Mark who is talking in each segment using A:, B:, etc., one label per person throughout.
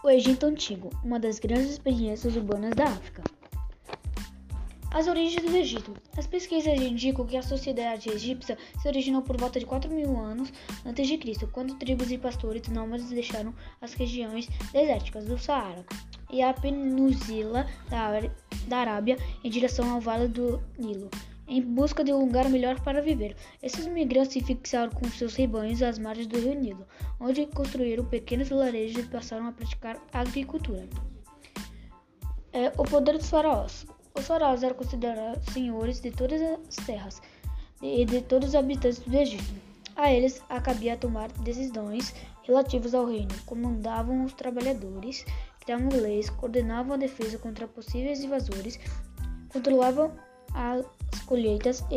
A: O Egito Antigo, uma das grandes experiências urbanas da África. As origens do Egito. As pesquisas indicam que a sociedade egípcia se originou por volta de 4 mil anos antes de Cristo, quando tribos e pastores nômades deixaram as regiões desérticas do Saara e a península da Arábia em direção ao Vale do Nilo em busca de um lugar melhor para viver. Esses migrantes se fixaram com seus rebanhos às margens do rio Nilo, onde construíram pequenos vilarejos e passaram a praticar agricultura. É, o poder dos faraós. Os faraós eram considerados senhores de todas as terras e de todos os habitantes do Egito. A eles acabia tomar decisões relativas ao reino, comandavam os trabalhadores, criavam leis, coordenavam a defesa contra possíveis invasores, controlavam as colheitas e,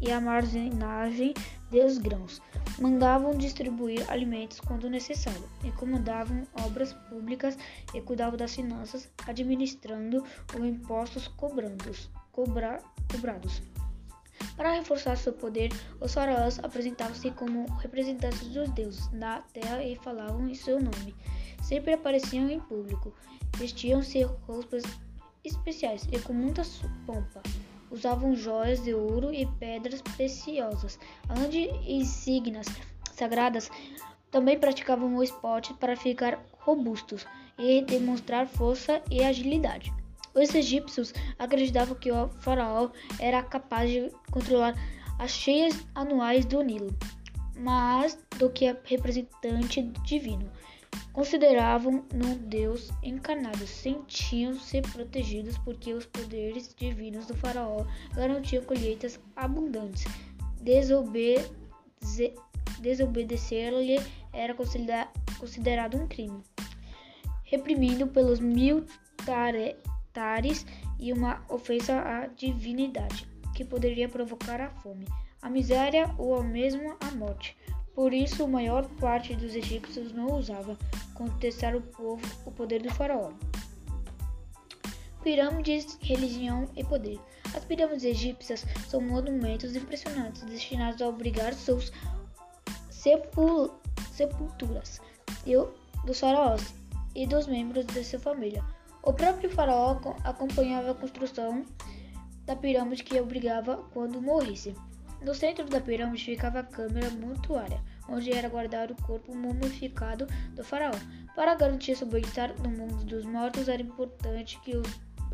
A: e armazenagem dos grãos. Mandavam distribuir alimentos quando necessário, e comandavam obras públicas e cuidavam das finanças, administrando os impostos cobrados. Cobra, cobrados. Para reforçar seu poder, os faraós apresentavam-se como representantes dos deuses da terra e falavam em seu nome. Sempre apareciam em público, vestiam-se roupas especiais e com muita pompa. Usavam joias de ouro e pedras preciosas, além de insígnias sagradas. Também praticavam o esporte para ficar robustos e demonstrar força e agilidade. Os egípcios acreditavam que o faraó era capaz de controlar as cheias anuais do Nilo, mais do que representante divino consideravam no Deus encarnado, sentiam-se protegidos porque os poderes divinos do faraó garantiam colheitas abundantes. Desobedecer-lhe era considerado um crime, reprimido pelos militares e uma ofensa à divinidade, que poderia provocar a fome, a miséria ou mesmo a morte. Por isso, a maior parte dos egípcios não ousava contestar o povo o poder do faraó. Pirâmides, religião e poder. As pirâmides egípcias são monumentos impressionantes destinados a obrigar seus sepul sepulturas dos faraós e dos membros de sua família. O próprio faraó acompanhava a construção da pirâmide que obrigava quando morresse. No centro da pirâmide ficava a câmara mortuária, onde era guardado o corpo mumificado do faraó. Para garantir seu bem-estar no mundo dos mortos, era importante que o,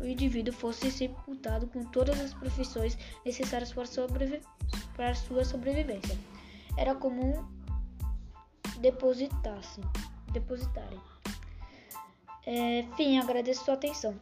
A: indivíduo fosse sepultado com todas as profissões necessárias para, sobrevi para sua sobrevivência. Era comum depositasse, depositarem. É, fim, agradeço sua atenção.